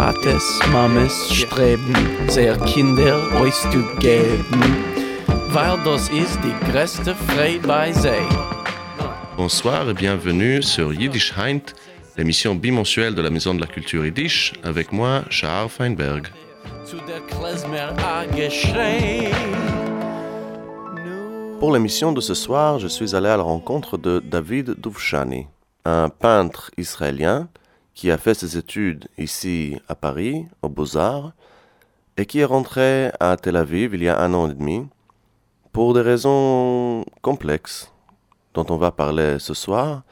Tates, Mames streben, sehr Kinder euch zu geben, weil das ist die größte Freude bei sie. Bonsoir et bienvenue sur Yiddish Heint, l'émission bimensuelle de la Maison de la Culture Yiddish, avec moi, Charles Feinberg. Pour l'émission de ce soir, je suis allé à la rencontre de David Douvchani, un peintre israélien qui a fait ses études ici à Paris, aux Beaux-Arts, et qui est rentré à Tel Aviv il y a un an et demi pour des raisons complexes dont on va parler ce soir.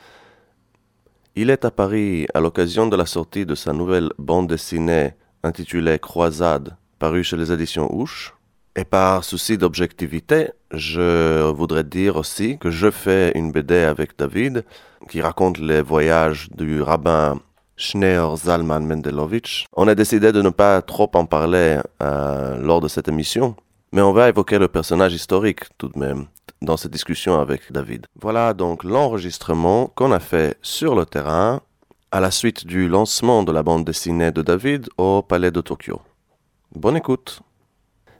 Il est à Paris à l'occasion de la sortie de sa nouvelle bande dessinée intitulée Croisade, parue chez les éditions Ouche. Et par souci d'objectivité, je voudrais dire aussi que je fais une BD avec David qui raconte les voyages du rabbin Schneur Zalman Mendelovitch. On a décidé de ne pas trop en parler euh, lors de cette émission, mais on va évoquer le personnage historique tout de même dans cette discussion avec David. Voilà donc l'enregistrement qu'on a fait sur le terrain à la suite du lancement de la bande dessinée de David au Palais de Tokyo. Bonne écoute.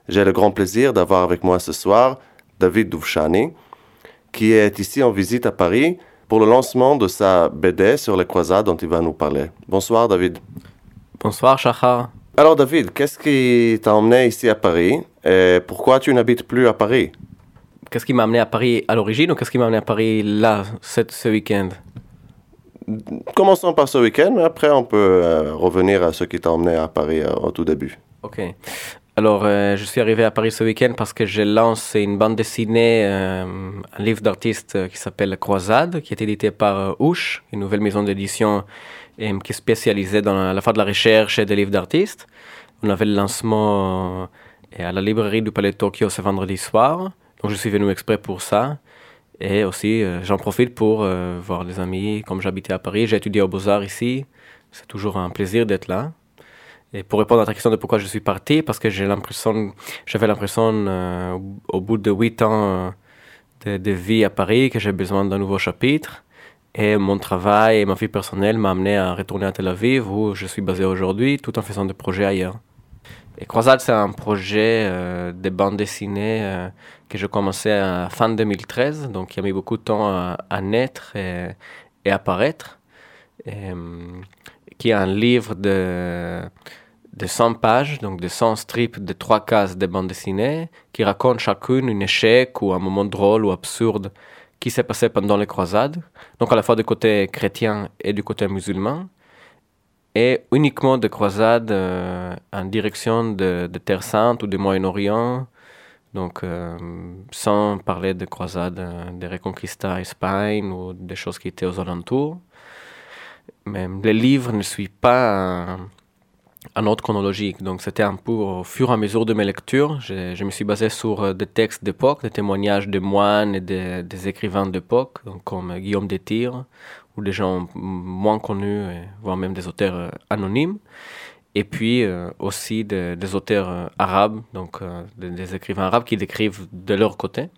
J'ai le grand plaisir d'avoir avec moi ce soir David Douvchani, qui est ici en visite à Paris pour le lancement de sa BD sur les croisades dont il va nous parler. Bonsoir David. Bonsoir Shachar. Alors David, qu'est-ce qui t'a emmené ici à Paris et pourquoi tu n'habites plus à Paris? Qu'est-ce qui m'a amené à Paris à l'origine ou qu'est-ce qui m'a amené à Paris là, cette- ce week-end? Commençons par ce week-end, mais après on peut euh, revenir à ce qui t'a emmené à Paris euh, au tout début. Ok. Alors, euh, je suis arrivé à Paris ce week-end parce que j'ai lancé une bande dessinée, euh, un livre d'artiste euh, qui s'appelle Croisade, qui est édité par Ouche, une nouvelle maison d'édition qui est spécialisée dans la, de la recherche des livres d'artistes. On avait le lancement à la librairie du Palais de Tokyo ce vendredi soir. Donc, je suis venu exprès pour ça. Et aussi, j'en profite pour voir des amis. Comme j'habitais à Paris, j'ai étudié aux Beaux-Arts ici. C'est toujours un plaisir d'être là. Et pour répondre à ta question de pourquoi je suis parti, parce que j'ai l'impression, j'avais l'impression euh, au- bout de huit ans euh, de, vie à Paris que j'ai besoin d'un nouveau chapitre. Et mon travail et ma vie personnelle m'a amené à retourner à Tel Aviv, où je suis basé aujourd'hui, tout en faisant des projets ailleurs. Et Croisade, c'est un projet euh, de bande dessinée que j'ai commencé à fin 2013, donc qui a mis beaucoup de temps à, à naître et, et apparaître. Et, hum, qui est un livre de, de 100 pages, donc de 100 strips de trois cases de bande dessinée, qui raconte chacune un échec ou un moment drôle ou absurde qui s'est passé pendant les croisades, donc à la fois du côté chrétien et du côté musulman, et uniquement des croisades euh, en direction de, de Terre Sainte ou du Moyen-Orient, donc euh, sans parler de croisades euh, de Reconquista Espagne ou des choses qui étaient aux alentours. Mais le livre ne suit pas un ordre chronologique. Donc c'était un peu au fur et à mesure de mes lectures. Je, me suis basé sur euh, des textes d'époque, des témoignages de moines et de- des écrivains d'époque, comme euh, Guillaume des Tirs, ou des gens moins connus, voire même des auteurs euh, anonymes. Et puis aussi de- des auteurs arabes, donc des écrivains arabes qui décrivent de leur côté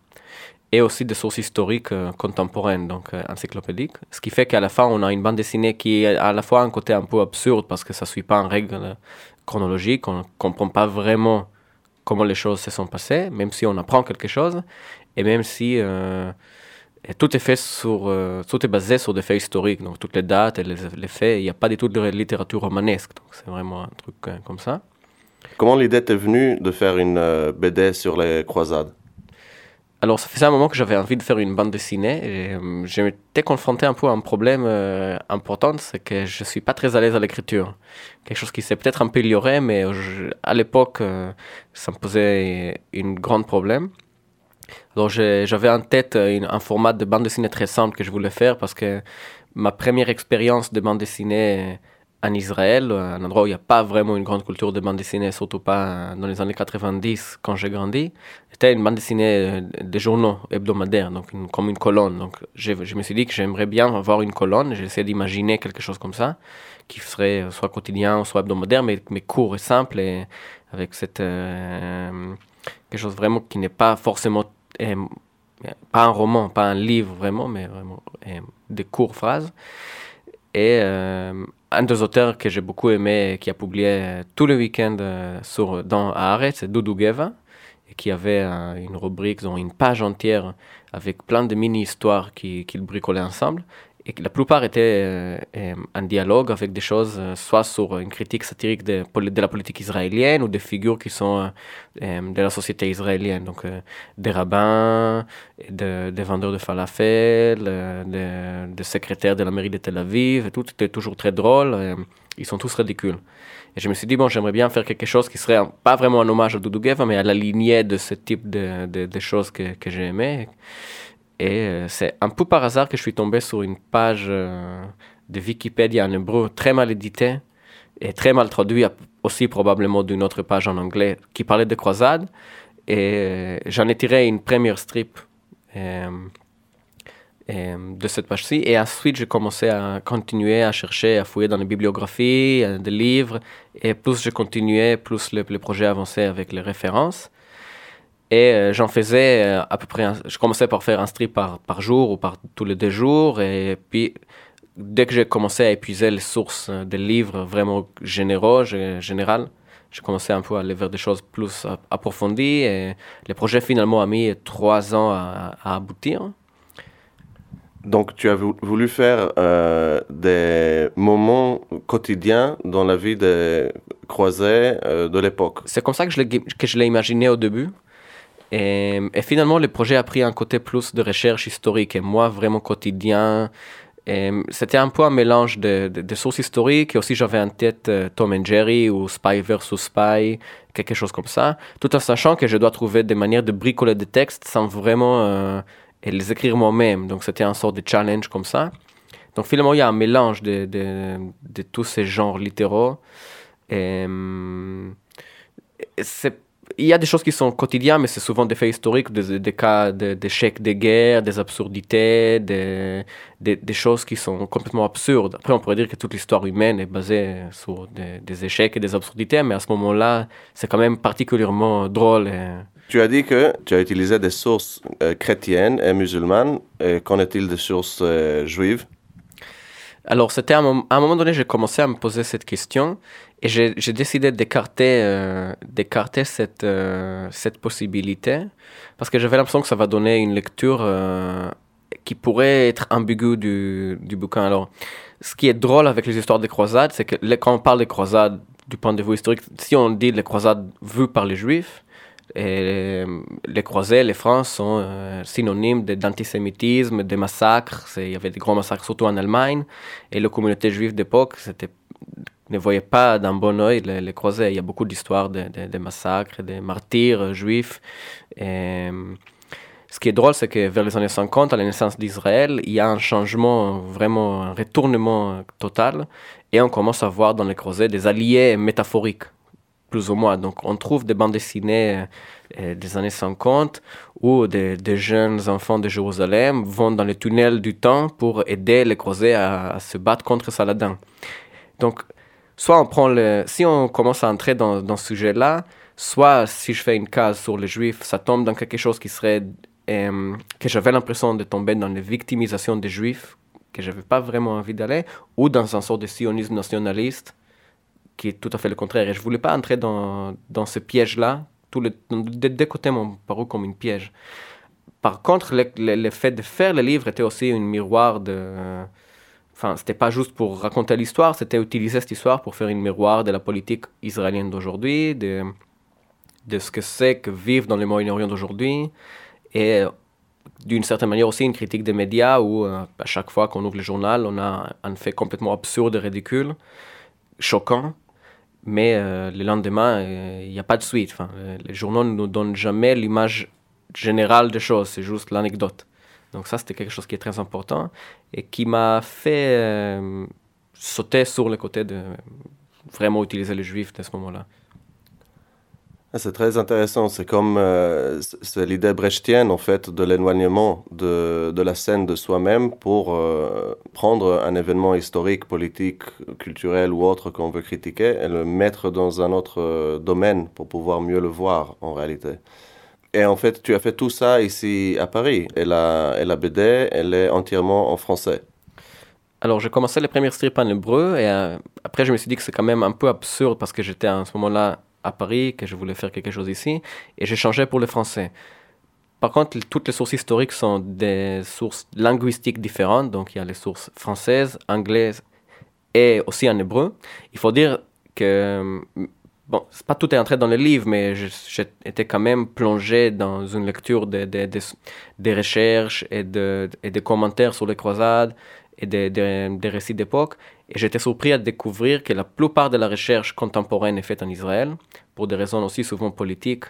et aussi des sources historiques euh, contemporaines, donc euh, encyclopédiques. Ce qui fait qu'à la fin, on a une bande dessinée qui est à la fois un côté un peu absurde parce que ça ne suit pas en règle euh, chronologique, on ne comprend pas vraiment comment les choses se sont passées, même si on apprend quelque chose, et même si tout est fait sur, tout est basé sur des faits historiques, donc toutes les dates et les, les faits, il n'y a pas du tout de littérature romanesque, donc c'est vraiment un truc comme ça. Comment l'idée t'est venue de faire une BD sur les croisades? Alors, ça faisait un moment que j'avais envie de faire une bande dessinée. Et, euh, je m'étais confronté un peu à un problème euh, important, c'est que je suis pas très à l'aise à l'écriture. Quelque chose qui s'est peut-être amélioré, mais à l'époque, euh, ça me posait un grand problème. J'ai- j'avais en tête une- un format de bande dessinée très simple que je voulais faire parce que ma première expérience de bande dessinée en Israël, un endroit où il n'y a pas vraiment une grande culture de bande dessinée, surtout pas euh, dans les années 90 quand j'ai grandi, c'était une bande dessinée euh, de journaux hebdomadaires, donc comme une colonne. Donc je, me suis dit que j'aimerais bien avoir une colonne, j'ai essayé d'imaginer quelque chose comme ça, qui serait euh, soit quotidien, soit hebdomadaire, mais, court et simple, et avec cette, quelque chose vraiment qui n'est pas forcément, pas un roman, pas un livre vraiment, mais vraiment des courtes phrases. Et un des auteurs que j'ai beaucoup aimé, qui a publié tous les week-ends sur, dans Haaretz, c'est Doudou Geva, et qui avait une rubrique, une page entière avec plein de mini-histoires qu'il qui bricolait ensemble et la plupart étaient euh, euh, en dialogue avec des choses, euh, soit sur une critique satirique de, de, la politique israélienne ou des figures qui sont de la société israélienne, donc des rabbins, des vendeurs de falafel, des, secrétaires de la mairie de Tel Aviv, tout était toujours très drôle, ils sont tous ridicules. Et je me suis dit, bon, j'aimerais bien faire quelque chose qui serait pas vraiment un hommage à Doudou Geva, mais à la lignée de ce type de, de, choses que, que j'ai aimé. Et euh, c'est un peu par hasard que je suis tombé sur une page euh, de Wikipédia en hébreu très mal éditée et très mal traduite aussi probablement d'une autre page en anglais qui parlait de croisade. Et euh, j'en ai tiré une première strip de cette page-ci. Et ensuite, j'ai commencé à continuer à chercher, à fouiller dans les bibliographies, des livres. Et plus je continuais, plus le projet avançait avec les références. Et euh, j'en faisais euh, à peu près, je commençais par faire un strip par, par jour ou par tous les deux jours. Et puis, dès que j'ai commencé à épuiser les sources euh, des livres vraiment généraux, général, j'ai commencé un peu à aller vers des choses plus approfondies. Et le projet finalement a mis trois ans à, aboutir. Donc, tu as voulu faire des moments quotidiens dans la vie des croisés de l'époque. C'est comme ça que je l'ai imaginé au début. Et, finalement, le projet a pris un côté plus de recherche historique et moi, vraiment quotidien. C'était un peu un mélange de, sources historiques et aussi j'avais en tête euh, Tom and Jerry ou Spy versus Spy, quelque chose comme ça, tout en sachant que je dois trouver des manières de bricoler des textes sans vraiment euh, les écrire moi-même. Donc c'était un sort de challenge comme ça. Donc finalement, il y a un mélange de, de, tous ces genres littéraux. Et, c'est il y a des choses qui sont quotidiennes, mais c'est souvent des faits historiques, des, cas d'échecs de, guerre, des absurdités, des, des, choses qui sont complètement absurdes. Après, on pourrait dire que toute l'histoire humaine est basée sur des, échecs et des absurdités, mais à ce moment-là, c'est quand même particulièrement drôle. Tu as dit que tu as utilisé des sources euh, chrétiennes et musulmanes. Qu'en est-il des sources euh, juives? Alors, c'était à un moment donné, j'ai commencé à me poser cette question et j'ai décidé d'écarter euh, cette, euh, cette possibilité parce que j'avais l'impression que ça va donner une lecture euh, qui pourrait être ambiguë du, du bouquin. Alors, ce qui est drôle avec les histoires des croisades, c'est que quand on parle des croisades du point de vue historique, si on dit les croisades vues par les juifs, les croisés, les francs sont synonymes d'antisémitisme, de massacres. Il y avait des gros massacres surtout en Allemagne. Et la communauté juive d'époque, ne voyait pas d'un bon oeil les, les, croisés. Il y a beaucoup d'histoires de, massacres, de martyrs juifs. Et, ce qui est drôle, c'est que vers les années 50, à la naissance d'Israël, il y a un changement, vraiment un retournement total. Et on commence à voir dans les croisés des alliés métaphoriques, plus ou moins. Donc on trouve des bandes dessinées euh, des années 50 où des, jeunes enfants de Jérusalem vont dans les tunnels du temps pour aider les croisés à, se battre contre Saladin. Donc soit on prend le, si on commence à entrer dans, dans ce sujet-là, soit si je fais une case sur les juifs, ça tombe dans quelque chose qui serait, euh, que j'avais l'impression de tomber dans la victimisation des juifs, que j'avais pas vraiment envie d'aller, ou dans un sort de sionisme nationaliste, qui est tout à fait le contraire. Et je voulais pas entrer dans, dans ce piège-là. Tous deux côtés m'ont paru comme une piège. Par contre, le, le, fait de faire le livre était aussi un miroir de enfin, c'était pas juste pour raconter l'histoire, c'était utiliser cette histoire pour faire une miroir de la politique israélienne d'aujourd'hui, de, de ce que c'est que vivre dans le Moyen-Orient d'aujourd'hui, et d'une certaine manière aussi une critique des médias où euh, à chaque fois qu'on ouvre le journal, on a un fait complètement absurde et ridicule, choquant, mais euh, le lendemain, euh, il n'y a pas de suite. Enfin, les journaux ne nous donnent jamais l'image générale des choses, c'est juste l'anecdote. Donc ça, c'était quelque chose qui est très important et qui m'a fait euh, sauter sur le côté de vraiment utiliser les juifs à ce moment-là. Ah, c'est très intéressant. C'est comme euh, l'idée brechtienne en fait de l'éloignement de, la scène de soi-même pour euh, prendre un événement historique, politique, culturel ou autre qu'on veut critiquer et le mettre dans un autre domaine pour pouvoir mieux le voir en réalité. Et en fait, tu as fait tout ça ici à Paris. Et la, et la BD, elle est entièrement en français. Alors, j'ai commencé les premières strips en hébreu et euh, après, je me suis dit que c'est quand même un peu absurde parce que j'étais à ce moment-là à Paris, que je voulais faire quelque chose ici et changé pour le français. Par contre, toutes les sources historiques sont des sources linguistiques différentes. Donc, il y a les sources françaises, anglaises et aussi en hébreu. Il faut dire que, bon, c'est pas tout est entré dans le livre, mais j'étais quand même plongé dans une lecture des de, de, recherches et, et des commentaires sur les croisades et des récits d'époque. Et j'étais surpris à découvrir que la plupart de la recherche contemporaine est faite en Israël, pour des raisons aussi souvent politiques.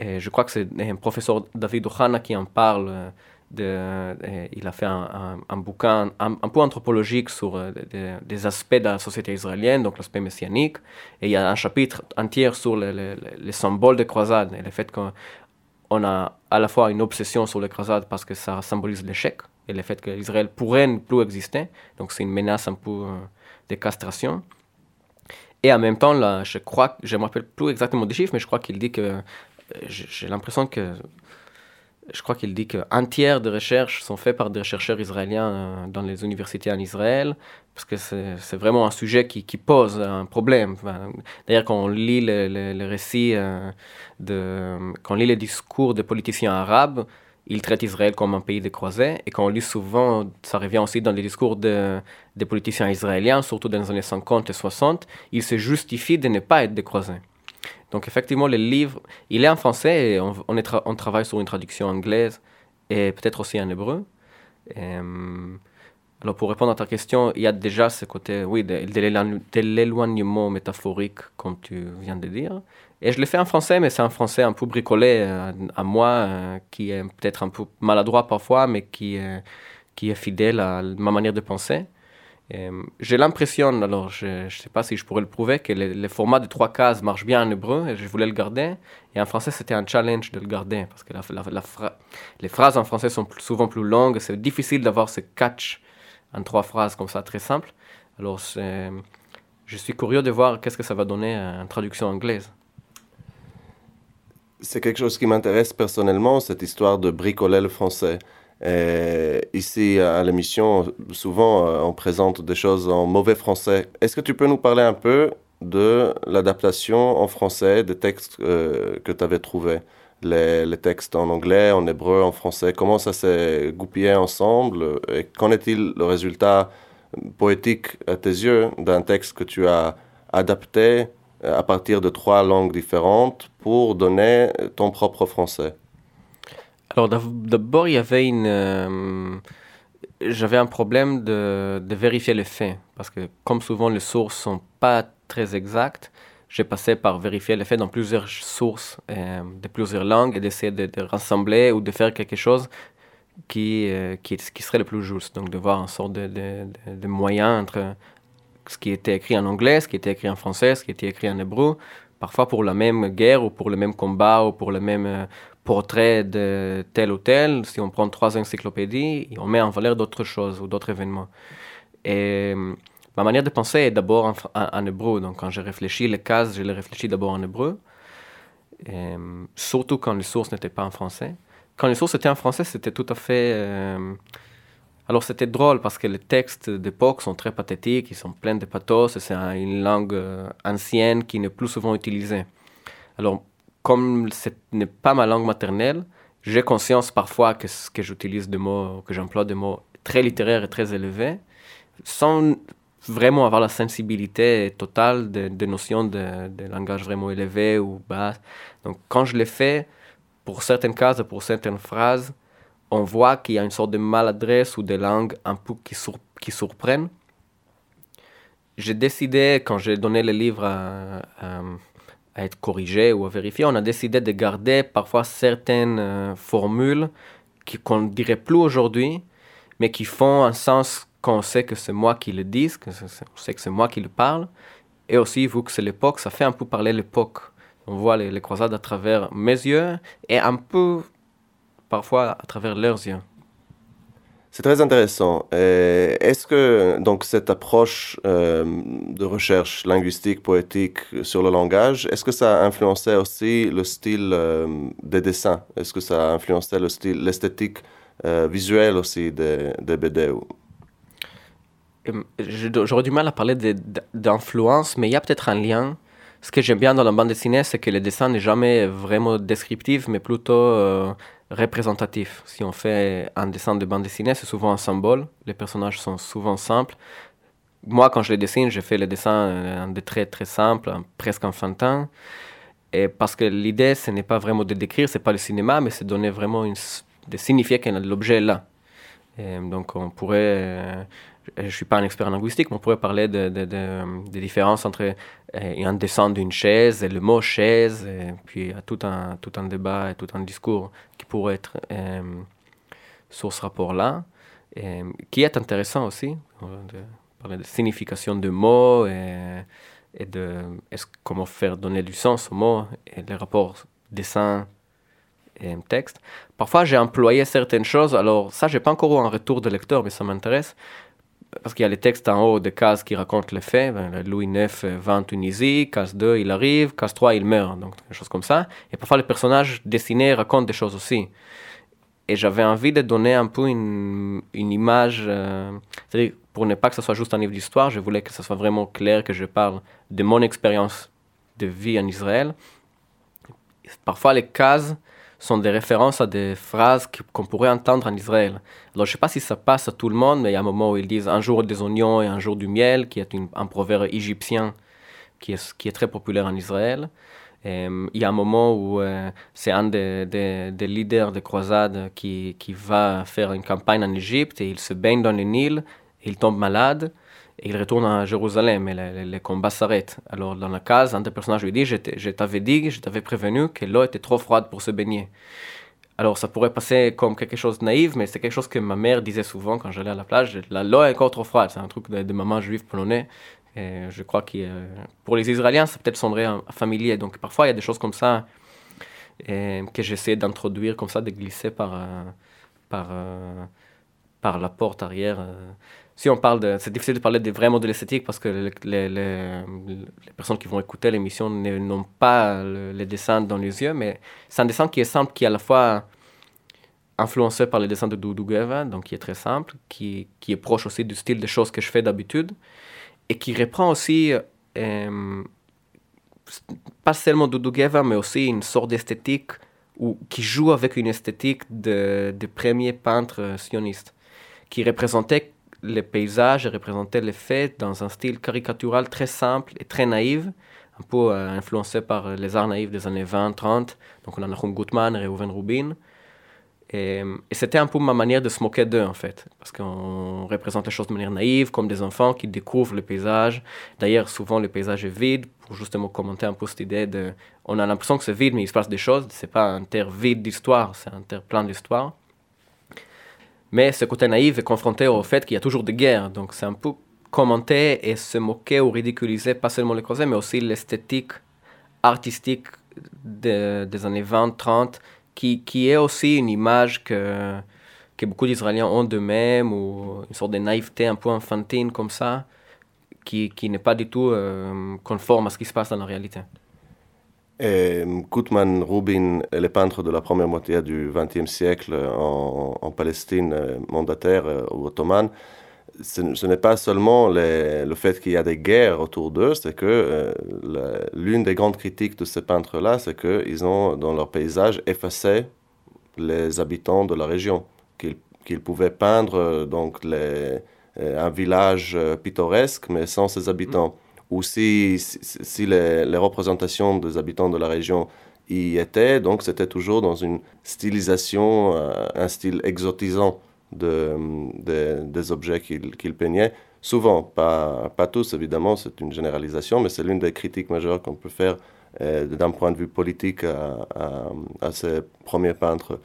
Euh, je crois que c'est un professeur David Ohana qui en parle. Euh, de, il a fait un, bouquin un, peu anthropologique sur euh, des, aspects de la société israélienne, donc l'aspect messianique. Et il y a un chapitre entier sur les symboles des croisades et le fait qu'on a à la fois une obsession sur les croisades parce que ça symbolise l'échec et le fait qu'Israël pourrait ne plus exister. Donc c'est une menace un peu euh, de castration. Et en même temps, là, je crois, je ne me rappelle plus exactement des chiffres, mais je crois qu'il dit que j'ai l'impression que je crois qu'il dit qu'un tiers des recherches sont faites par des chercheurs israéliens euh, dans les universités en Israël, parce que c'est vraiment un sujet qui, pose un problème. D'ailleurs, quand on lit les, récits, euh, quand on lit les discours des politiciens arabes, ils traitent Israël comme un pays de croisés. Et quand on lit souvent, ça revient aussi dans les discours de, des politiciens israéliens, surtout dans les années 50 et 60, ils se justifient de ne pas être des croisés. Donc effectivement, le livre, il est en français et on, travaille sur une traduction anglaise et peut-être aussi en hébreu. Euh, alors pour répondre à ta question, il y a déjà ce côté, oui, de l'éloignement métaphorique, comme tu viens de dire. Et je l'ai fait en français, mais c'est un français un peu bricolé euh, à moi, euh, qui est peut-être un peu maladroit parfois, mais qui, qui est fidèle à ma manière de penser. Euh, j'ai l'impression, alors je ne sais pas si je pourrais le prouver, que le, format de trois cases marche bien en hébreu et je voulais le garder. Et en français, c'était un challenge de le garder parce que la, les phrases en français sont souvent plus longues. C'est difficile d'avoir ce catch en trois phrases comme ça, très simple. Alors, je suis curieux de voir qu'est-ce que ça va donner en traduction anglaise. C'est quelque chose qui m'intéresse personnellement, cette histoire de bricoler le français. Euh, ici, à l'émission, souvent, euh, on présente des choses en mauvais français. Est-ce que tu peux nous parler un peu de l'adaptation en français des textes euh, que tu avais trouvés? Les, les, textes en anglais, en hébreu, en français, comment ça s'est goupillé ensemble? Et qu'en est-il le résultat poétique à tes yeux d'un texte que tu as adapté à partir de trois langues différentes pour donner ton propre français alors d'abord, il y avait une... Euh, j'avais un problème de, de, vérifier les faits, parce que comme souvent les sources sont pas très exactes, j'ai passé par vérifier les faits dans plusieurs sources euh, de plusieurs langues et d'essayer de, rassembler ou de faire quelque chose qui, euh, qui, qui, serait le plus juste. Donc de voir un sorte de, de, de, moyen entre ce qui était écrit en anglais, ce qui était écrit en français, ce qui était écrit en hébreu, parfois pour la même guerre ou pour le même combat ou pour le même, portrait de tel ou tel, si on prend trois encyclopédies, on met en valeur d'autres choses ou d'autres événements. Et ma manière de penser est d'abord en, hébreu. Donc quand je réfléchis les cases, je les réfléchis d'abord en hébreu. surtout quand les sources n'étaient pas en français. Quand les sources étaient en français, c'était tout à fait... Euh, alors c'était drôle parce que les textes d'époque sont très pathétiques, ils sont pleins de pathos, c'est une langue euh, ancienne qui n'est plus souvent utilisée. Alors comme ce n'est pas ma langue maternelle, j'ai conscience parfois que, que j'utilise des mots, que j'emploie des mots très littéraires et très élevés, sans vraiment avoir la sensibilité totale des notions de, de, langage vraiment élevé ou bas. Donc quand je l'ai fait, pour certaines cases, pour certaines phrases, on voit qu'il y a une sorte de maladresse ou de langue un peu qui, qui surprennent. J'ai décidé, quand j'ai donné le livre à être corrigé ou à vérifier, on a décidé de garder parfois certaines euh, formules qu'on ne dirait plus aujourd'hui, mais qui font un sens quand on sait que c'est moi qui le dis, que on sait que c'est moi qui le parle. Et aussi, vu que c'est l'époque, ça fait un peu parler l'époque. On voit les, les croisades à travers mes yeux et un peu parfois à travers leurs yeux. C'est très intéressant. Est-ce que donc cette approche euh, de recherche linguistique, poétique sur le langage, est-ce que ça a influencé aussi le style euh, des dessins? Est-ce que ça a influencé le style, l'esthétique euh, visuelle aussi des, des BD j'aurais du mal à parler d'influence, mais il y a peut-être un lien. Ce que j'aime bien dans la bande dessinée, c'est que le dessin n'est jamais vraiment descriptif, mais plutôt représentatif. Si on fait un dessin de bande dessinée, c'est souvent un symbole. Les personnages sont souvent simples. Moi, quand je les dessine, je fais le dessin euh, des traits très simples, presque enfantin. Et parce que l'idée, ce n'est pas vraiment de décrire, c'est pas le cinéma, mais c'est donner vraiment une, de signifier que l'objet est là. donc, on pourrait je ne suis pas un expert en linguistique, mais on pourrait parler de, de, différences entre euh, un dessin d'une chaise et le mot chaise, et puis tout un, tout un débat et tout un discours qui pourrait être euh, sur ce rapport-là, qui est intéressant aussi, de parler de signification de mots et, et de comment faire donner du sens aux mots et les rapports dessin et texte. Parfois, j'ai employé certaines choses, alors ça, j'ai pas encore eu un retour de lecteur, mais ça m'intéresse parce qu'il y a les textes en haut des cases qui racontent les faits. Ben, Louis IX va en Tunisie, case 2, il arrive, case 3, il meurt. Donc, des choses comme ça. Et parfois, les personnages dessinés racontent des choses aussi. Et j'avais envie de donner un peu une, une image, euh, c'est-à-dire pour ne pas que ce soit juste un livre d'histoire, je voulais que ce soit vraiment clair que je parle de mon expérience de vie en Israël. Parfois, les cases sont des références à des phrases qu'on pourrait entendre en Israël. Alors, je ne sais pas si ça passe à tout le monde, mais il y a un moment où ils disent un jour des oignons et un jour du miel, qui est un proverbe égyptien qui est, très populaire en Israël. il y a un moment où euh, c'est un des, des, leaders de croisade qui, qui va faire une campagne en Égypte et il se baigne dans le Nil il tombe malade et il retourne à Jérusalem et les, combats s'arrêtent. Alors dans la case, un des personnages lui dit, je t'avais dit, je t'avais prévenu que l'eau était trop froide pour se baigner. Alors ça pourrait passer comme quelque chose de naïf, mais c'est quelque chose que ma mère disait souvent quand j'allais à la plage, l'eau est encore trop froide, c'est un truc de, de maman juive polonais. Et je crois que pour les Israéliens, ça peut-être sonnerait familier. Donc parfois, il y a des choses comme ça que j'essaie d'introduire, comme ça, de glisser par, euh, par, euh, par la porte arrière. Si on parle de. C'est difficile de parler de, vraiment de l'esthétique parce que les, les, personnes qui vont écouter l'émission n'ont pas les dessins dans les yeux, mais c'est un dessin qui est simple, qui est à la fois influencé par les dessins de Doudou Gueva, donc qui est très simple, qui, qui, est proche aussi du style des choses que je fais d'habitude, et qui reprend aussi, euh, pas seulement Doudou Gueva, mais aussi une sorte d'esthétique ou qui joue avec une esthétique de, de premiers peintres sionistes, qui représentait les paysages représentaient les faits dans un style caricatural très simple et très naïf, un peu euh, influencé par les arts naïfs des années 20-30. Donc on a Nahum Gutmann, Reuven Rubin. Et, et c'était un peu ma manière de se moquer d'eux, en fait. Parce qu'on représente les choses de manière naïve, comme des enfants qui découvrent le paysage. D'ailleurs, souvent, le paysage est vide, pour justement commenter un peu cette idée de... On a l'impression que c'est vide, mais il se passe des choses. C'est pas un terre vide d'histoire, c'est un terre plein d'histoire. Mais ce côté naïf est confronté au fait qu'il y a toujours des guerres. Donc c'est un peu commenter et se moquer ou ridiculiser pas seulement les croisés, mais aussi l'esthétique artistique des années 20-30, qui, qui est aussi une image que, que beaucoup d'Israéliens ont d'eux-mêmes, ou une sorte de naïveté un peu enfantine comme ça, qui, qui n'est pas du tout euh, conforme à ce qui se passe dans la réalité. Et Gutmann Rubin est le peintre de la première moitié du XXe siècle en, Palestine euh, mandataire euh, ou ottomane. Ce, n'est pas seulement le fait qu'il y a des guerres autour d'eux, c'est que euh, l'une des grandes critiques de ces peintres-là, c'est qu'ils ont dans leur paysage effacé les habitants de la région, qu'ils pouvaient peindre donc un village pittoresque mais sans ses habitants ou si, les, représentations des habitants de la région y étaient, donc c'était toujours dans une stylisation, euh, un style exotisant de, des objets qu'il peignaient. Souvent, pas, pas tous évidemment, c'est une généralisation, mais c'est l'une des critiques majeures qu'on peut faire euh, d'un point de vue politique à, ces premiers peintres.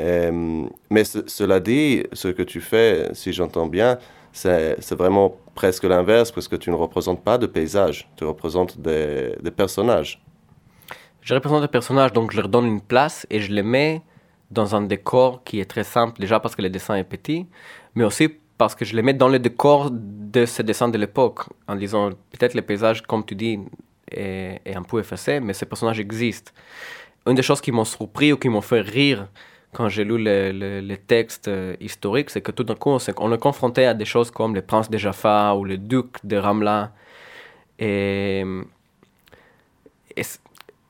Euh, mais cela dit, ce que tu fais, si j'entends bien, c'est vraiment presque l'inverse, parce que tu ne représentes pas de paysage, tu représentes des, personnages. Je représente des personnages, donc je leur donne une place et je les mets dans un décor qui est très simple, déjà parce que le dessin est petit, mais aussi parce que je les mets dans le décor de ce dessin de l'époque, en disant peut-être le paysage, comme tu dis, est, un peu effacé, mais ces personnages existent. Une des choses qui m'ont surpris ou qui m'ont fait rire quand j'ai lu les textes euh, historiques, c'est que tout d'un coup, on, on, est confronté à des choses comme les princes de Jaffa ou le duc de Ramla. Et,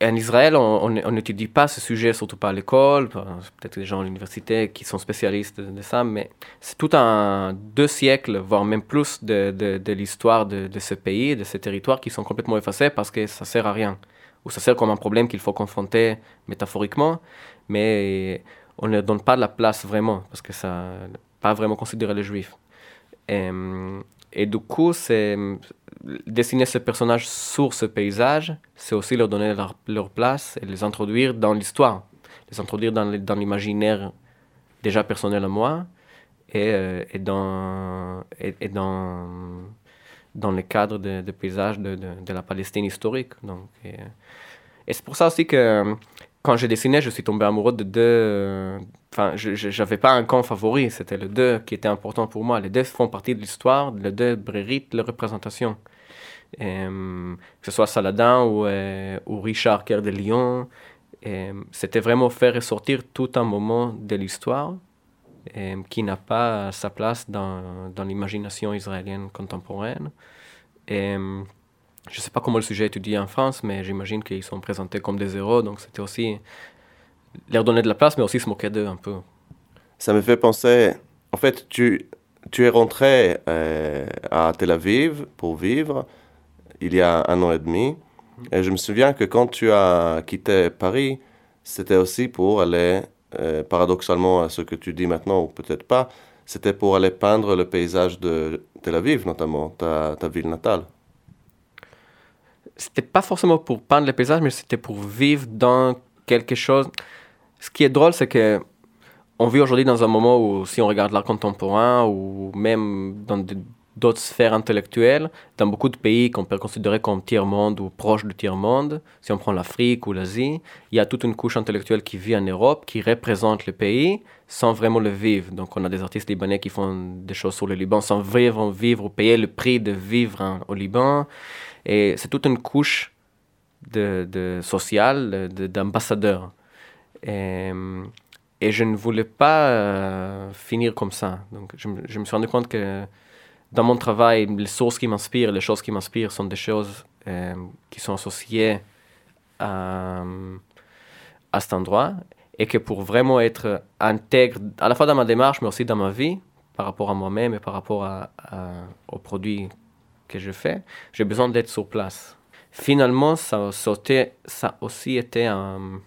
en Israël, on n'étudie pas ce sujet, surtout pas à l'école. Peut-être des gens à l'université qui sont spécialistes de, ça, mais c'est tout un deux siècles, voire même plus, de, l'histoire de, ce pays, de ce territoire qui sont complètement effacés parce que ça sert à rien. Ou ça sert comme un problème qu'il faut confronter métaphoriquement, mais on ne donne pas de la place vraiment, parce que ça pas vraiment considéré les juifs. Et, et du coup, c'est dessiner ces personnages sur ce paysage, c'est aussi leur donner leur, leur, place et les introduire dans l'histoire, les introduire dans l'imaginaire déjà personnel à moi et, euh, et dans, et, dans, dans le cadre des de paysages de, de, de, la Palestine historique. Donc, et c'est pour ça aussi que quand j'ai dessiné, je suis tombé amoureux de deux. Enfin, je n'avais pas un camp favori, c'était les deux qui étaient importants pour moi. Les deux font partie de l'histoire, les deux méritent leur représentation. que ce soit Saladin ou, euh, Richard Coeur de Lyon, c'était vraiment faire ressortir tout un moment de l'histoire qui n'a pas sa place dans, dans l'imagination israélienne contemporaine. Je ne sais pas comment le sujet est étudié en France, mais j'imagine qu'ils sont présentés comme des héros, donc c'était aussi leur donner de la place, mais aussi se moquer d'eux un peu. Ça me fait penser, en fait, tu, tu es rentré euh, à Tel Aviv pour vivre il y a un an et demi, et je me souviens que quand tu as quitté Paris, c'était aussi pour aller, euh, paradoxalement à ce que tu dis maintenant, ou peut-être pas, c'était pour aller peindre le paysage de Tel Aviv, notamment, ta, ta ville natale c'était pas forcément pour peindre les paysages, mais c'était pour vivre dans quelque chose. Ce qui est drôle, c'est que on vit aujourd'hui dans un moment où, si on regarde l'art contemporain ou même dans d'autres sphères intellectuelles, dans beaucoup de pays qu'on peut considérer comme tiers-monde ou proche du tiers-monde, si on prend l'Afrique ou l'Asie, il y a toute une couche intellectuelle qui vit en Europe, qui représente le pays sans vraiment le vivre. Donc on a des artistes libanais qui font des choses sur le Liban sans vraiment vivre ou payer le prix de vivre au Liban. Et c'est toute une couche de, de sociale, d'ambassadeurs. Et, et, je ne voulais pas euh, finir comme ça. Donc je, je, me suis rendu compte que dans mon travail, les sources qui m'inspirent, les choses qui m'inspirent sont des choses euh, qui sont associées à, à cet endroit. Et que pour vraiment être intègre, à la fois dans ma démarche, mais aussi dans ma vie, par rapport à moi-même et par rapport à, à, aux produits que je fais, j'ai besoin d'être sur place. Finalement, ça, ça aussi été un...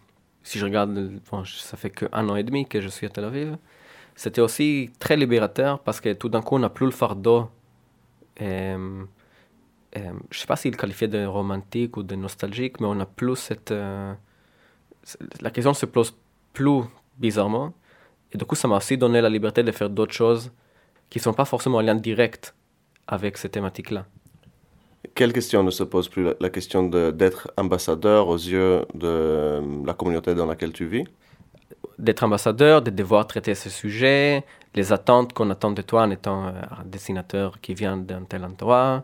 Si je regarde, ça fait qu'un an et demi que je suis à Tel Aviv, c'était aussi très libérateur parce que tout d'un coup, on n'a plus le fardeau. Et, euh, je ne sais pas s'il qualifiait de romantique ou de nostalgique, mais on n'a plus cette... Euh, la question se pose plus bizarrement. Et du coup, ça m'a aussi donné la liberté de faire d'autres choses qui ne sont pas forcément en lien direct avec ces thématiques-là. Quelle question ne se pose plus La question d'être ambassadeur aux yeux de la communauté dans laquelle tu vis? D'être ambassadeur, de devoir traiter ce sujet, les attentes qu'on attend de toi en étant un dessinateur qui vient d'un tel endroit.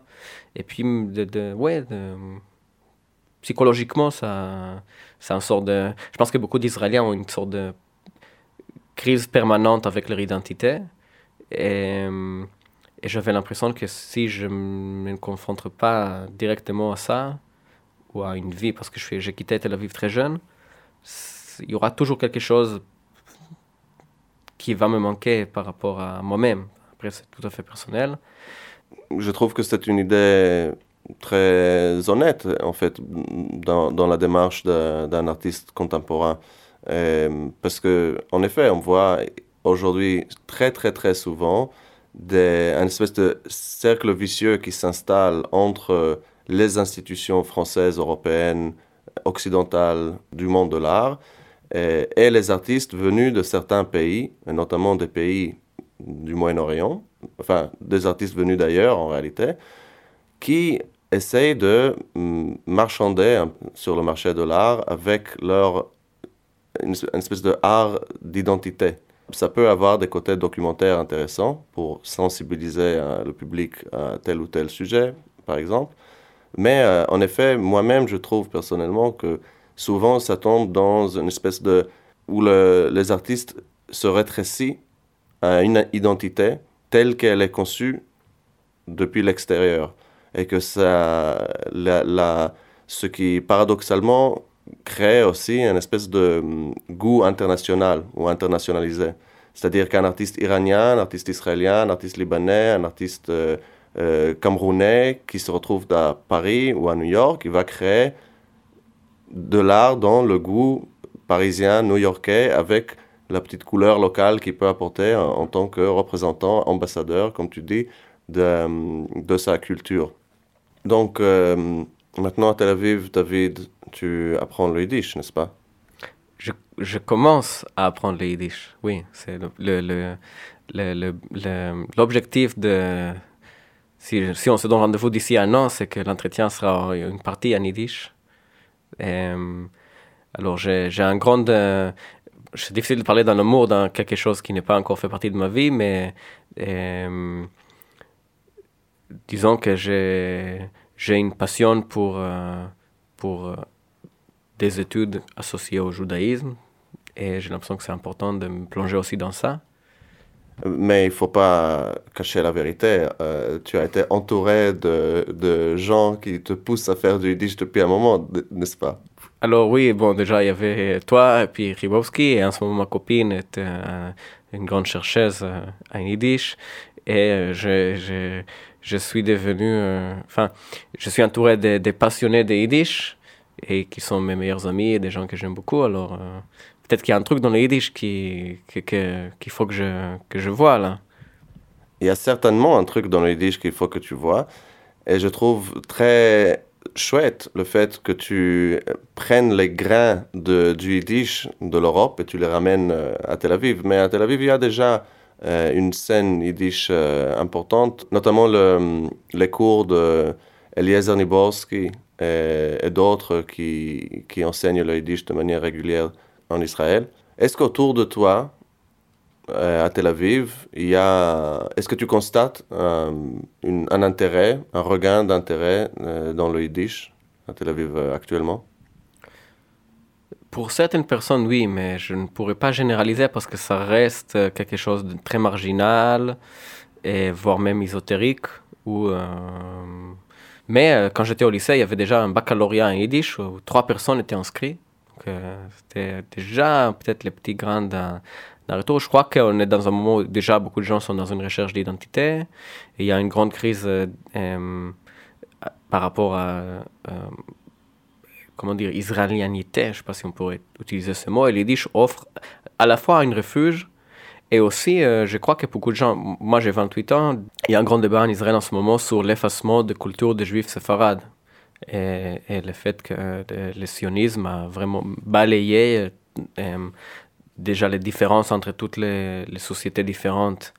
Et puis, de, de ouais, psychologiquement, ça, c'est un sort de. Je pense que beaucoup d'Israéliens ont une sorte de crise permanente avec leur identité. Et et j'avais l'impression que si je ne me confronte pas directement à ça, ou à une vie, parce que j'ai quitté Tel Aviv très jeune, il y aura toujours quelque chose qui va me manquer par rapport à moi-même. Après, c'est tout à fait personnel. Je trouve que c'est une idée très honnête, en fait, dans, dans la démarche d'un artiste contemporain. parce que, en effet, on voit aujourd'hui très, très, très souvent des, un espèce de cercle vicieux qui s'installe entre les institutions françaises, européennes, occidentales du monde de l'art et, les artistes venus de certains pays, notamment des pays du Moyen-Orient, enfin des artistes venus d'ailleurs en réalité, qui essayent de mm, marchander sur le marché de l'art avec leur une espèce de art d'identité. Ça peut avoir des côtés documentaires intéressants pour sensibiliser euh, le public à tel ou tel sujet, par exemple. Mais euh, en effet, moi-même, je trouve personnellement que souvent, ça tombe dans une espèce de où les artistes se rétrécissent à une identité telle qu'elle est conçue depuis l'extérieur. Et que ça, ce qui paradoxalement crée aussi une espèce de hum, goût international ou internationalisé. C'est-à-dire qu'un artiste iranien, un artiste israélien, un artiste libanais, un artiste euh, euh, camerounais qui se retrouve à Paris ou à New York, il va créer de l'art dans le goût parisien, new-yorkais, avec la petite couleur locale qu'il peut apporter en, tant que représentant, ambassadeur, comme tu dis, de, de sa culture. Donc, euh, maintenant à Tel Aviv, David, tu apprends le yiddish, n'est-ce pas? Je, je, commence à apprendre le yiddish, oui. C'est le, l'objectif de... Si, si, on se donne rendez-vous d'ici un an, c'est que l'entretien sera une partie en yiddish. Euh, alors, j'ai un grand... Euh, c'est difficile de parler d'un amour dans quelque chose qui n'est pas encore fait partie de ma vie, mais euh, disons que j'ai une passion pour, euh, pour euh, des études associées au judaïsme et j'ai l'impression que c'est important de me plonger aussi dans ça. Mais il ne faut pas cacher la vérité. tu as été entouré de, de, gens qui te poussent à faire du yiddish depuis un moment, n'est-ce pas? Alors oui, bon, déjà il y avait toi et puis Ribowski, et en ce moment ma copine euh, une grande chercheuse euh, en yiddish, et je, je, je suis devenu, euh, enfin, je suis entouré des de passionnés de yiddish, et qui sont mes meilleurs amis et des gens que j'aime beaucoup, alors peut-être qu'il y a un truc dans le yiddish qu'il qui, faut que je, que je vois là. Il y a certainement un truc dans le yiddish qu'il faut que tu vois, et je trouve très chouette le fait que tu prennes les grains de, du Yiddish de l'Europe et tu les ramènes euh, à Tel Aviv. Mais à Tel Aviv, il y a déjà euh, une scène Yiddish euh, importante, notamment le, les cours de Eliezer Niborski et, d'autres qui, qui enseignent le Yiddish de manière régulière en Israël. Est-ce qu'autour de toi, euh, à Tel Aviv, il y a, est-ce que tu constates euh, un intérêt, un regain d'intérêt euh, dans le Yiddish à Tel Aviv actuellement? Pour certaines personnes, oui, mais je ne pourrais pas généraliser parce que ça reste quelque chose de très marginal et voire même ésotérique. Ou, Mais quand j'étais au lycée, il y avait déjà un baccalauréat en Yiddish où trois personnes étaient inscrites. C'était déjà peut-être les petits grains je crois qu'on est dans un moment où déjà beaucoup de gens sont dans une recherche d'identité. Il y a une grande crise euh, euh, par rapport à, euh, comment dire, israélianité, je ne sais pas si on pourrait utiliser ce mot. Et l'Yiddish offre à la fois un refuge et aussi, je crois que beaucoup de gens, moi j'ai 28 ans, il y a un grand débat en Israël en ce moment sur l'effacement de culture des juifs séfarades. Et, et, le fait que le sionisme a vraiment balayé déjà les différences entre toutes les, sociétés différentes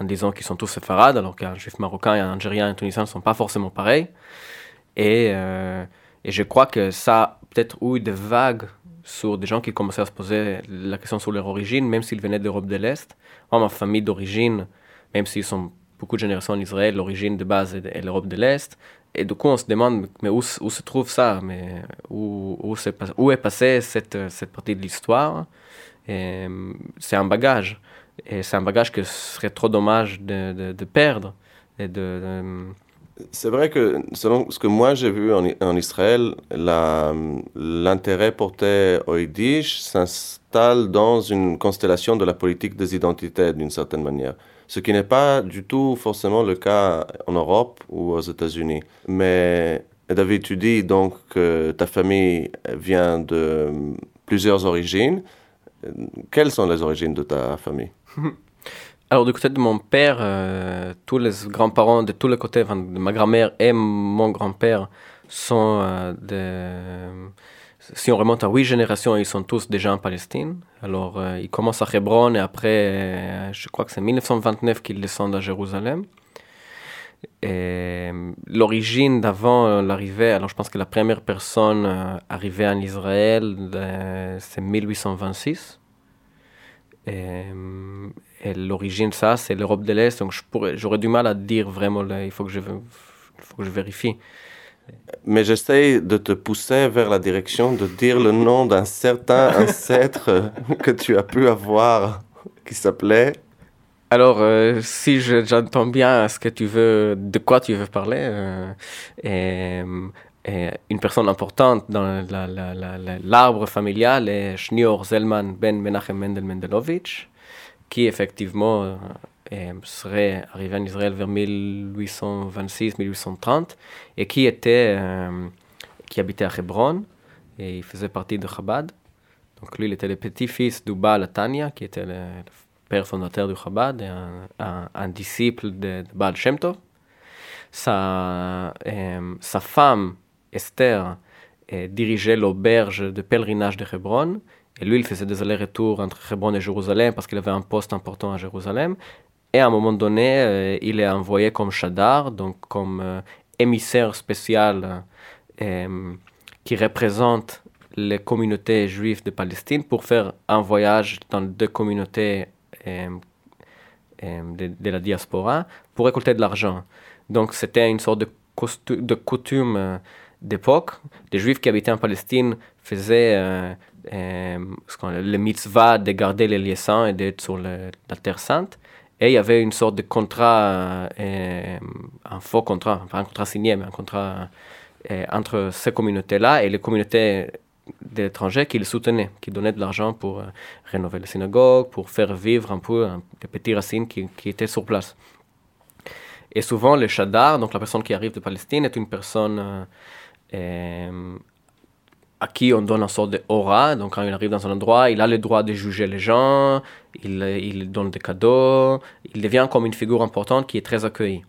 en disant qu'ils sont tous séfarades, alors qu'un juif marocain, un algérien et un tunisien ne sont pas forcément pareils. Et, euh, et je crois que ça peut-être eu des vagues sur des gens qui commençaient à se poser la question sur leur origine, même s'ils venaient d'Europe de l'Est. Moi, ma famille d'origine, même s'ils sont beaucoup de générations en Israël, l'origine de base est, l'Europe de l'Est. Et du coup, on se demande, mais où, se trouve ça? Mais où, où, est, où passée cette, cette partie de l'histoire? C'est un bagage. Et c'est un bagage que ce serait trop dommage de, de, perdre. Et de, C'est vrai que selon ce que moi j'ai vu en, Israël, l'intérêt porté au Yiddish s'installe dans une constellation de la politique des identités d'une certaine manière. Ce qui n'est pas du tout forcément le cas en Europe ou aux États-Unis. Mais David, tu dis donc que ta famille vient de plusieurs origines. Quelles sont les origines de ta famille? Alors, du côté de mon père, euh, tous les grands-parents de tous les côtés, de ma grand-mère et mon grand-père, sont euh. Si on remonte à huit générations, ils sont tous déjà en Palestine. Alors, euh, ils commencent à Hebron et après, je crois que c'est 1929 qu'ils descendent à Jérusalem. L'origine d'avant l'arrivée, alors je pense que la première personne arrivée en Israël, c'est 1826. Et, l'origine, ça, c'est l'Europe de l'Est. Donc j'aurais du mal à dire vraiment, là, il faut que je, faut que je vérifie. Mais j'essaie de te pousser vers la direction de dire le nom d'un certain ancêtre que tu as pu avoir qui s'appelait? Alors, euh, si j'entends bien ce que tu veux, de quoi tu veux parler, euh, et, une personne importante dans l'arbre familial est Schnior Zelman Ben Menachem Mendel Mendelovitch, qui effectivement serait arrivé en Israël vers 1826-1830 et qui était euh, qui habitait à Hebron et il faisait partie de Chabad. Donc lui, il était le petit-fils du Baal Tanya, qui était le, père fondateur du Chabad et un, disciple de, Baal Shem Tov. Sa, euh, femme, Esther, euh, dirigeait l'auberge de pèlerinage de Hebron. Et lui, il faisait des allers-retours entre Hebron et Jérusalem parce qu'il avait un poste important à Jérusalem. Et à un moment donné, euh, il est envoyé comme Shadar, donc comme euh, émissaire spécial euh, qui représente les communautés juives de Palestine pour faire un voyage dans deux communautés de, la diaspora pour récolter de l'argent. Donc c'était une sorte de, de coutume d'époque. Les juifs qui habitaient en Palestine faisaient le mitzvah de garder les lieux et d'être sur la terre sainte. Et il y avait une sorte de contrat, euh, un faux contrat, pas un contrat signé, mais un contrat euh, entre ces communautés-là et les communautés d'étrangers qui les soutenaient, qui donnaient de l'argent pour euh, rénover les synagogues, pour faire vivre un peu les petits racines qui, qui, étaient sur place. Et souvent, le shadar, donc la personne qui arrive de Palestine, est une personne à qui on donne une sorte d'aura. Donc, quand il arrive dans un endroit, il a le droit de juger les gens, il, donne des cadeaux, il devient comme une figure importante qui est très accueillie.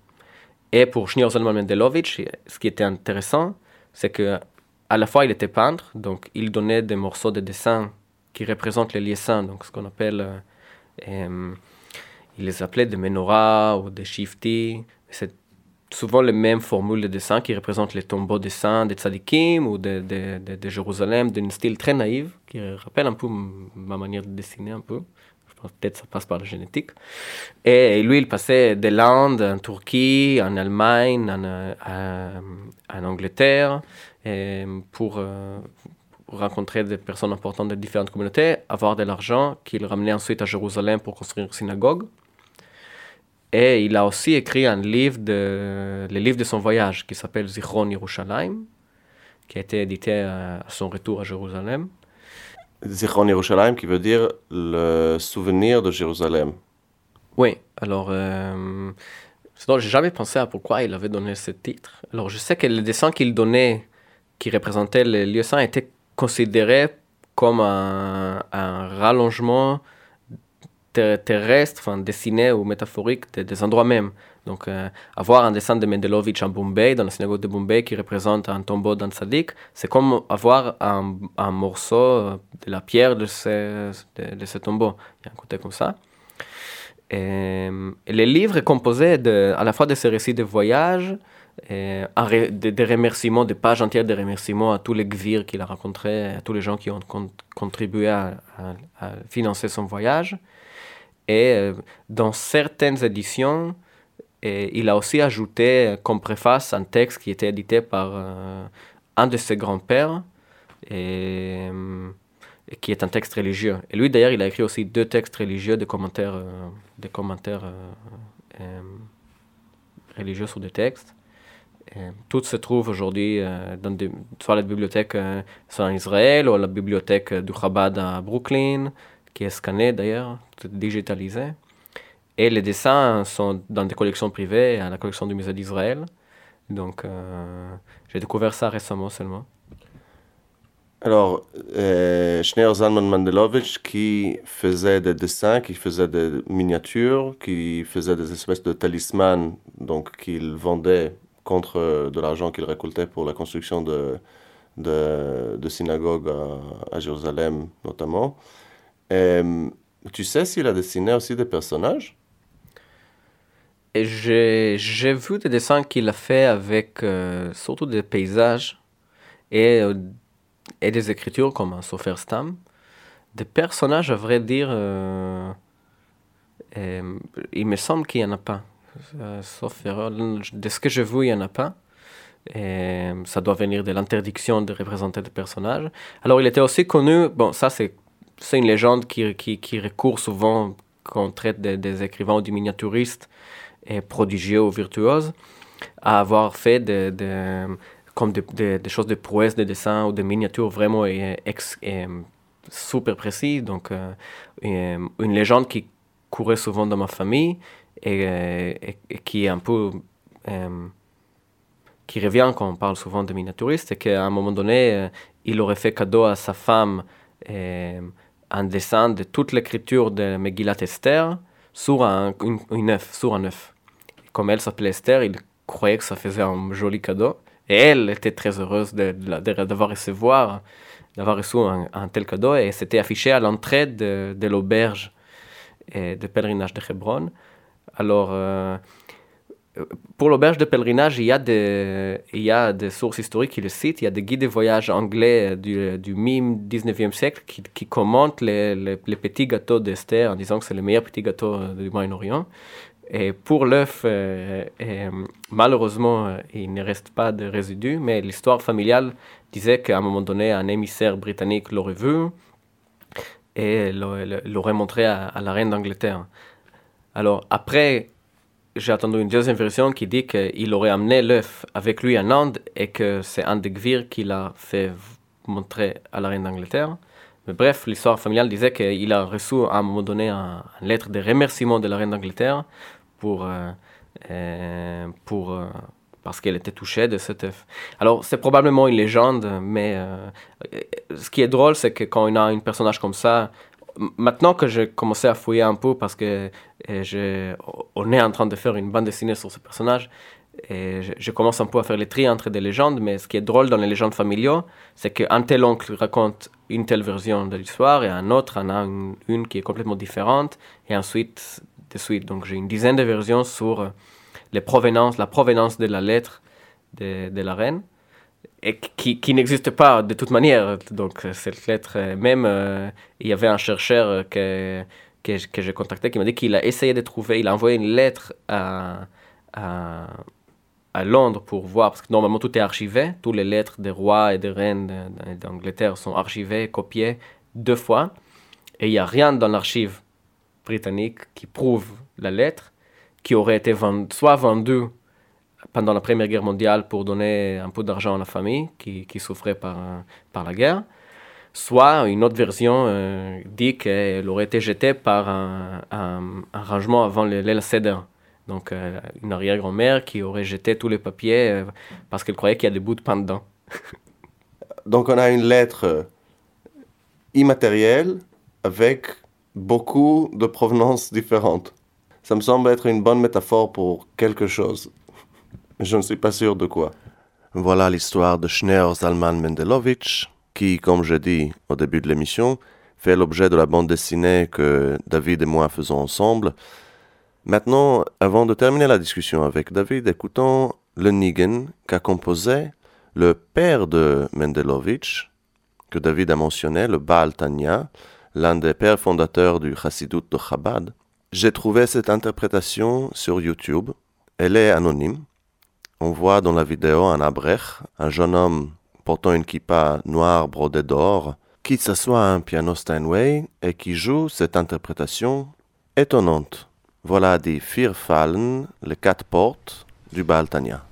Et pour Shneur Zalman Mendelovitch, ce qui était intéressant, c'est que à la fois il était peintre, donc il donnait des morceaux de dessin qui représentent les lieux saints, donc ce qu'on appelle, euh, euh, il les appelait des menorahs ou des shifty. C'est souvent les mêmes formules de dessin qui représentent les tombeaux de saints des tzadikim ou de, de, Jérusalem d'un style très naïf qui rappelle un peu ma manière de dessiner un peu. Je pense peut-être ça passe par la génétique. Et, lui, il passait de l'Inde, en Turquie, en Allemagne, en, euh, en Angleterre, et pour, euh, pour, rencontrer des personnes importantes de différentes communautés, avoir de l'argent qu'il ramenait ensuite à Jérusalem pour construire une synagogue. Et il a aussi écrit un livre, de, le livre de son voyage qui s'appelle Zichron Yerushalayim, qui a été édité à son retour à Jérusalem. Zichron Yerushalayim qui veut dire le souvenir de Jérusalem. Oui, alors euh, j'ai jamais pensé à pourquoi il avait donné ce titre. Alors je sais que le dessin qu'il donnait, qui représentait les lieux saints, était considéré comme un, un rallongement terrestre, enfin dessiné ou métaphorique des, endroits mêmes. Donc, euh, avoir un dessin de Mendelovitch en Bombay, dans la synagogue de Bombay, qui représente un tombeau d'un sadique, c'est comme avoir un, un, morceau de la pierre de ce, de, ce tombeau. Il y a un côté comme ça. Et, les livres est composé à la fois de ces récits de voyage, et des, remerciements, des pages entières de remerciements à tous les gvirs qu'il a rencontrés, à tous les gens qui ont contribué à, à financer son voyage. Et euh, dans certaines éditions, il a aussi ajouté euh, comme préface un texte qui était édité par euh, un de ses grands-pères, et, qui est un texte religieux. Et lui, d'ailleurs, il a écrit aussi deux textes religieux, des commentaires, des commentaires religieux sur des textes. tout se trouve aujourd'hui dans soit la bibliothèque soit en Israël ou la bibliothèque du Chabad à Brooklyn, qui est scanné d'ailleurs, digitalisé. Et les dessins sont dans des collections privées, à la collection du musée d'Israël. Donc, euh, j'ai découvert ça récemment seulement. Alors, euh, Schneur Zalman Mandelovitch, qui faisait des dessins, qui faisait des miniatures, qui faisait des espèces de talismans, donc qu'il vendait contre de l'argent qu'il récoltait pour la construction de, de, synagogues à Jérusalem notamment. Euh, tu sais s'il a dessiné aussi des personnages? J'ai vu des dessins qu'il a fait avec euh, surtout des paysages et, euh, et des écritures comme un Stam. Des personnages, à vrai dire, il me semble qu'il n'y en a pas. sauf erreur, de ce que j'ai vu, il n'y en a pas. Ça doit venir de l'interdiction de représenter des personnages. Alors il était aussi connu, bon ça c'est, c'est une légende qui, qui, qui recourt souvent quand on traite des, des écrivains ou des miniaturistes et prodigieux ou virtuoses, à avoir fait des, des comme des, des, choses de prouesse de dessin ou de miniatures vraiment ex, super précis. Donc, euh, une légende qui courait souvent dans ma famille et, qui est un peu. Euh, qui revient quand on parle souvent de miniaturistes, c'est qu'à un moment donné, euh, il aurait fait cadeau à sa femme un dessin de toute l'écriture de Megillat Esther sur un, une, une œuf, sur un œuf. Comme elle s'appelait Esther, il croyait que ça faisait un joli cadeau. Et elle était très heureuse d'avoir de, reçu un, tel cadeau et c'était affiché à l'entrée de, de l'auberge de pèlerinage de Hebron. Alors, euh, pour l'auberge de pèlerinage, il y, a des, sources historiques qui le citent. Il y a des guides de voyage anglais du, du mi-19e siècle qui, commentent les, les, les, petits gâteaux d'Esther en disant que c'est le meilleur petit gâteau du Moyen-Orient. Et pour l'œuf, euh, euh, malheureusement, euh, il ne reste pas de résidus, mais l'histoire familiale disait qu'à un moment donné, un émissaire britannique l'aurait vu et l'aurait montré à, la reine d'Angleterre. Alors après, j'ai attendu une deuxième version qui dit qu'il aurait amené l'œuf avec lui en Inde et que c'est un des Gvir qui l'a fait montrer à la reine d'Angleterre. Mais bref, l'histoire familiale disait qu'il a reçu à un moment donné une lettre de remerciement de la reine d'Angleterre pour, euh, euh, pour, euh, parce qu'elle était touchée de cet œuf. Alors, c'est probablement une légende, mais ce qui est drôle, c'est que quand on a un personnage comme ça, maintenant que j'ai commencé à fouiller un peu, parce que on est en train de faire une bande dessinée sur ce personnage, et je, commence un peu à faire les tri entre des légendes, mais ce qui est drôle dans les légendes familiaux, c'est qu'un tel oncle raconte une telle version de l'histoire et un autre en a une, qui est complètement différente, et ensuite de suite. Donc j'ai une dizaine de versions sur les provenances, la provenance de la lettre de la reine, et qui, qui n'existe pas de toute manière. Donc cette lettre, même euh, il y avait un chercheur que, que, que j'ai contacté qui m'a dit qu'il a essayé de trouver, il a envoyé une lettre à, à à Londres pour voir, parce que normalement tout est archivé, toutes les lettres des rois et des reines d'Angleterre sont archivées, copiées deux fois, et il n'y a rien dans l'archive britannique qui prouve la lettre, qui aurait été vend soit vendue pendant la Première Guerre mondiale pour donner un peu d'argent à la famille qui, souffrait par, la guerre, soit une autre version euh, dit qu'elle aurait été jetée par un, rangement avant l'El Seder donc, euh, une arrière-grand-mère qui aurait jeté tous les papiers euh, parce qu'elle croyait qu'il y a des bouts de pain dedans. Donc, on a une lettre immatérielle avec beaucoup de provenances différentes. Ça me semble être une bonne métaphore pour quelque chose. Je ne suis pas sûr de quoi. Voilà l'histoire de Schneur Zalman Mendelovitch, qui, comme je dis au début de l'émission, fait l'objet de la bande dessinée que David et moi faisons ensemble Maintenant, avant de terminer la discussion avec David, écoutons le Nigen qu'a composé le père de Mendelovitch, que David a mentionné, le Baal Tanya, l'un des pères fondateurs du Chassidut de Chabad. J'ai trouvé cette interprétation sur YouTube. Elle est anonyme. On voit dans la vidéo un abrech, un jeune homme portant une kippa noire brodée d'or, qui s'assoit à un piano Steinway et qui joue cette interprétation étonnante. Voilà die vier Fallen, les quatre portes du Baltania.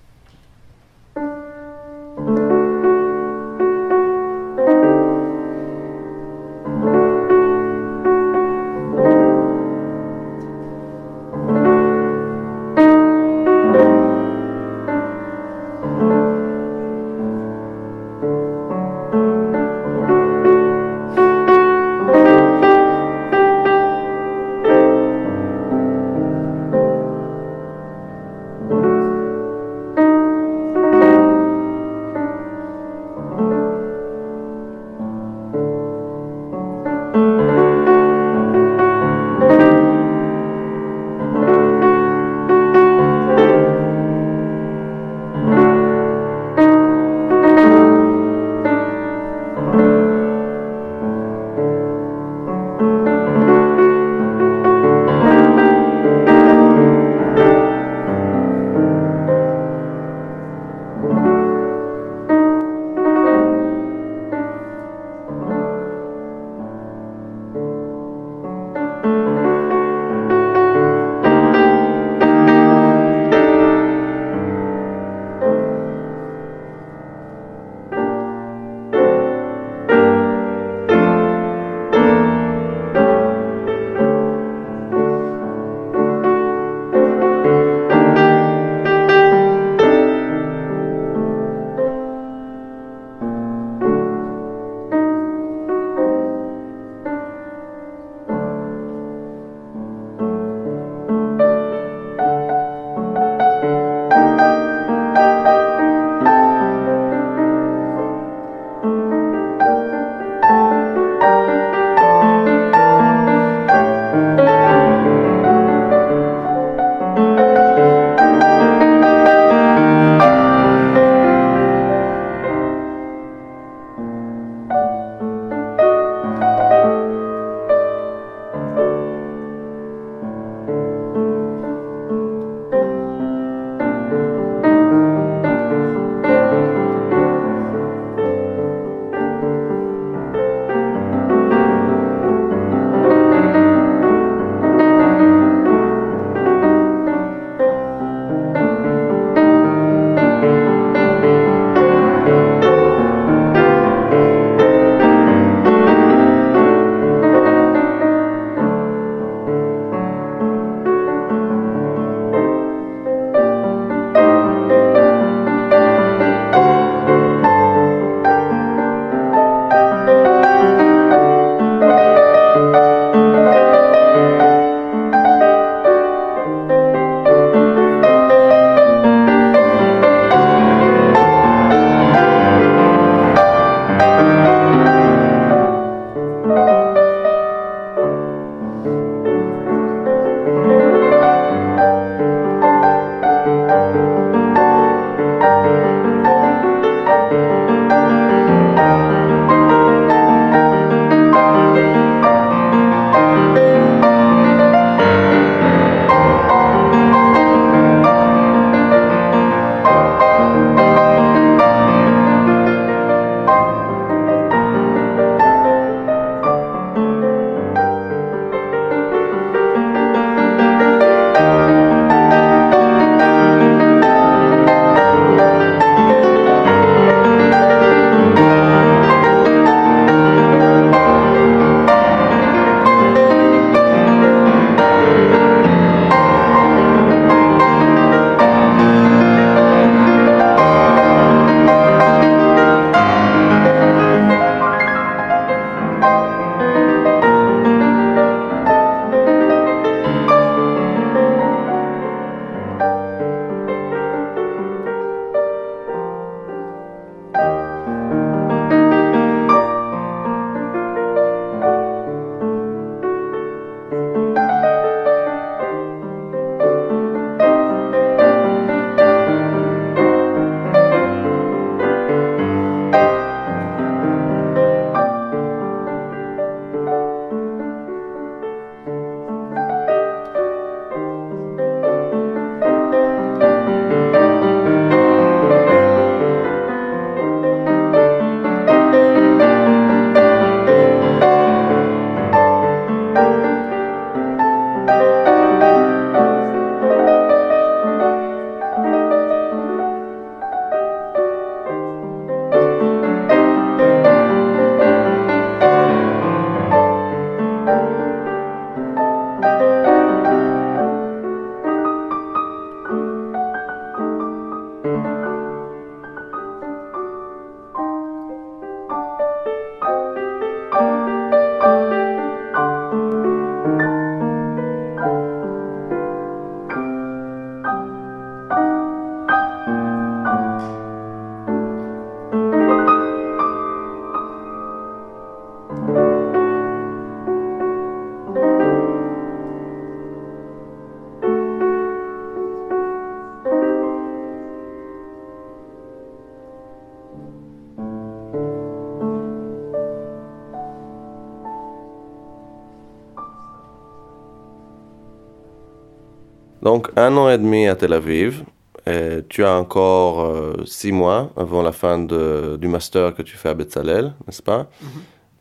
Donc, un an et demi à Tel Aviv. Et tu as encore euh, six mois avant la fin de, du master que tu fais à Betzalel, n'est-ce pas?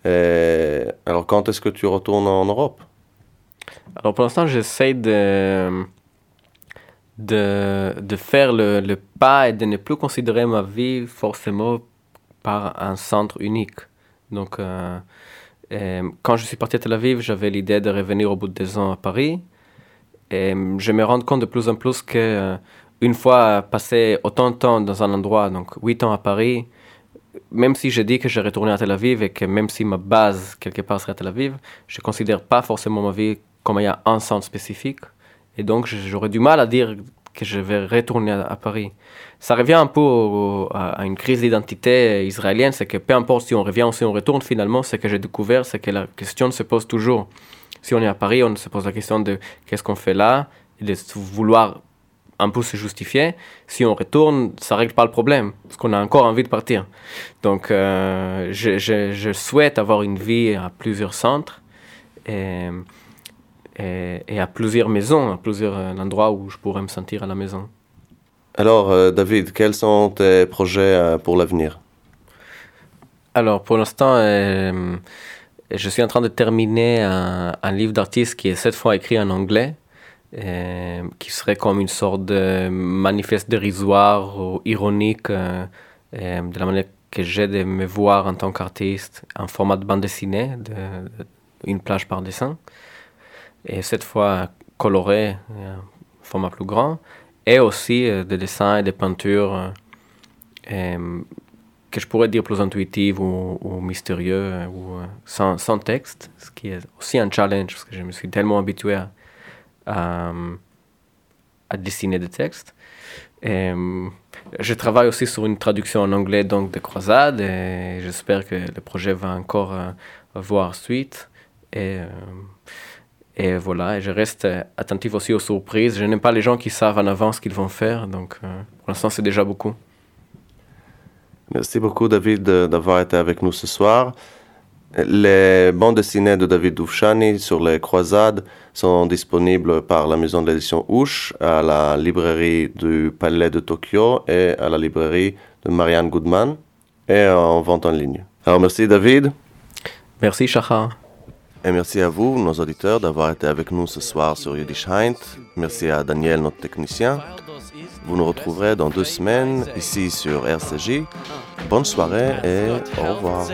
Et Alors, quand est-ce que tu retournes en Europe? Alors, pour l'instant, j'essaie de, de, de faire le, le pas et de ne plus considérer ma vie forcément par un centre unique. Donc, euh, quand je suis parti à Tel Aviv, j'avais l'idée de revenir au bout de deux ans à Paris. Et je me rends compte de plus en plus que euh, une fois passé autant de temps dans un endroit, donc huit ans à Paris, même si je dis que j'ai retourné à Tel Aviv et que même si ma base quelque part serait à Tel Aviv, je ne considère pas forcément ma vie comme il y a un centre spécifique. Et donc j'aurais du mal à dire que je vais retourner à, Paris. Ça revient un peu à, une crise d'identité israélienne, c'est que peu importe si on revient ou si on retourne, finalement, ce que j'ai découvert, c'est que la question se pose toujours. Si on est à Paris, on se pose la question de qu'est-ce qu'on fait là, et de vouloir un peu se justifier. Si on retourne, ça règle pas le problème, parce qu'on a encore envie de partir. Donc, euh, je, je, je, souhaite avoir une vie à plusieurs centres et, et, et, à plusieurs maisons, à plusieurs endroits où je pourrais me sentir à la maison. Alors, euh, David, quels sont tes projets euh, pour l'avenir? Alors, pour l'instant, euh, je suis en train de terminer un, livre d'artiste qui est cette fois écrit en anglais. Euh, qui serait comme une sorte de manifeste dérisoire ou ironique euh, euh, de la manière que j'ai de me voir en tant qu'artiste en format de bande dessinée, de, de, une plage par dessin, et cette fois coloré, format plus grand, et aussi des dessins et des peintures que je pourrais dire plus intuitives ou, mystérieux ou sans, sans, texte, ce qui est aussi un challenge parce que je me suis tellement habitué à à, dessiner des textes. Et, je travaille aussi sur une traduction en anglais donc de Croisade et j'espère que le projet va encore euh, voir suite. Et, euh, et voilà, et je reste attentif aussi aux surprises. Je n'aime pas les gens qui savent en avance ce qu'ils vont faire, donc euh, pour l'instant c'est déjà beaucoup. Merci beaucoup David d'avoir été avec nous ce soir. Les bandes dessinées de David Doufchani sur les croisades sont disponibles par la maison d'édition Ouche à la librairie du Palais de Tokyo et à la librairie de Marianne Goodman et en vente en ligne. Alors merci David. Merci Shachar. Et merci à vous, nos auditeurs, d'avoir été avec nous ce soir sur Yiddish Heint. Merci à Daniel, notre technicien. Vous nous retrouverez dans deux semaines ici sur RCJ. Bonne soirée et au revoir.